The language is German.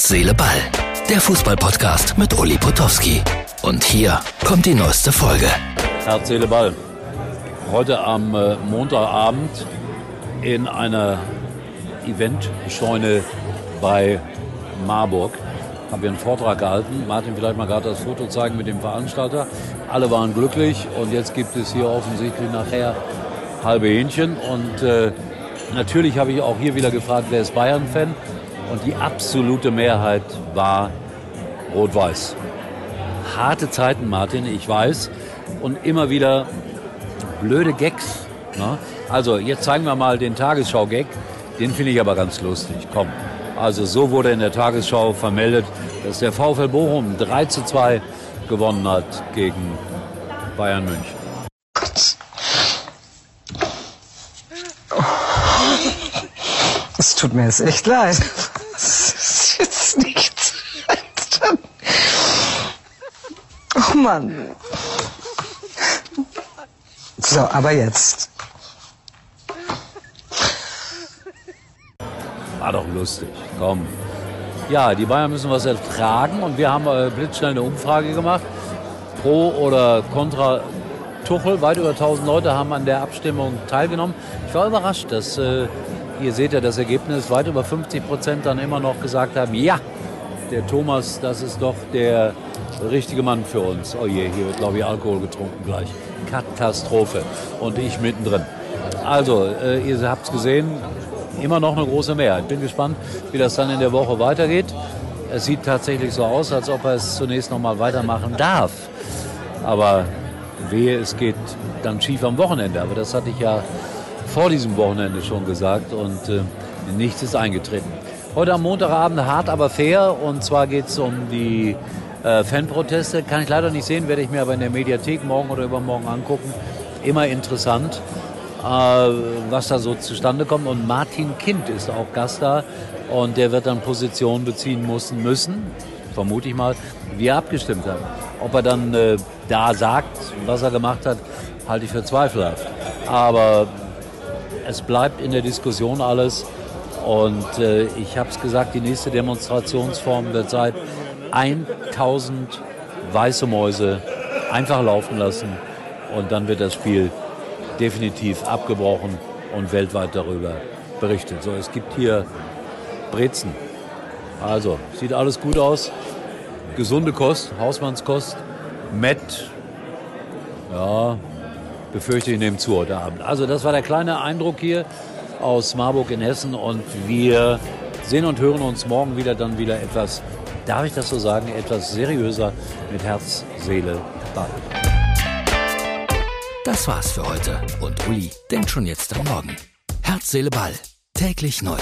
Herz, Seele, Ball. Der Fußballpodcast mit Uli Potowski. Und hier kommt die neueste Folge. Herz, Seele, Ball. Heute am äh, Montagabend in einer Eventscheune bei Marburg haben wir einen Vortrag gehalten. Martin, vielleicht mal gerade das Foto zeigen mit dem Veranstalter. Alle waren glücklich und jetzt gibt es hier offensichtlich nachher halbe Hähnchen. Und äh, natürlich habe ich auch hier wieder gefragt, wer ist Bayern-Fan? Und die absolute Mehrheit war rot-weiß. Harte Zeiten, Martin, ich weiß. Und immer wieder blöde Gags. Ne? Also, jetzt zeigen wir mal den Tagesschau-Gag. Den finde ich aber ganz lustig. Komm. Also, so wurde in der Tagesschau vermeldet, dass der VfL Bochum 3 zu 2 gewonnen hat gegen Bayern München. Es tut mir jetzt echt leid. Das ist jetzt nichts. Oh Mann. So, aber jetzt. War doch lustig. Komm. Ja, die Bayern müssen was ertragen und wir haben äh, blitzschnell eine Umfrage gemacht. Pro oder contra Tuchel. Weit über 1000 Leute haben an der Abstimmung teilgenommen. Ich war überrascht, dass, äh, ihr seht ja das Ergebnis, weit über 50 Prozent dann immer noch gesagt haben, ja, der Thomas, das ist doch der richtige Mann für uns. Oh je, hier wird, glaube ich, Alkohol getrunken gleich. Katastrophe. Und ich mittendrin. Also, äh, ihr habt es gesehen, immer noch eine große Mehrheit. Bin gespannt, wie das dann in der Woche weitergeht. Es sieht tatsächlich so aus, als ob er es zunächst noch mal weitermachen darf. Aber wehe, es geht dann schief am Wochenende. Aber das hatte ich ja vor diesem Wochenende schon gesagt und äh, nichts ist eingetreten. Heute am Montagabend hart, aber fair. Und zwar geht es um die äh, Fanproteste. Kann ich leider nicht sehen, werde ich mir aber in der Mediathek morgen oder übermorgen angucken. Immer interessant, äh, was da so zustande kommt. Und Martin Kind ist auch Gast da. Und der wird dann Position beziehen müssen, müssen vermute ich mal, wie er abgestimmt hat. Ob er dann äh, da sagt, was er gemacht hat, halte ich für zweifelhaft. Aber es bleibt in der Diskussion alles. Und äh, ich habe es gesagt, die nächste Demonstrationsform wird sein, 1000 weiße Mäuse einfach laufen lassen. Und dann wird das Spiel definitiv abgebrochen und weltweit darüber berichtet. So, es gibt hier Brezen. Also, sieht alles gut aus. Gesunde Kost, Hausmannskost. Met. Ja, befürchte ich nehme zu heute Abend. Also, das war der kleine Eindruck hier aus Marburg in Hessen und wir sehen und hören uns morgen wieder dann wieder etwas, darf ich das so sagen, etwas seriöser mit Herz, Seele, Ball. Das war's für heute. Und Uli denkt schon jetzt am Morgen. Herz, Seele, Ball. Täglich neu.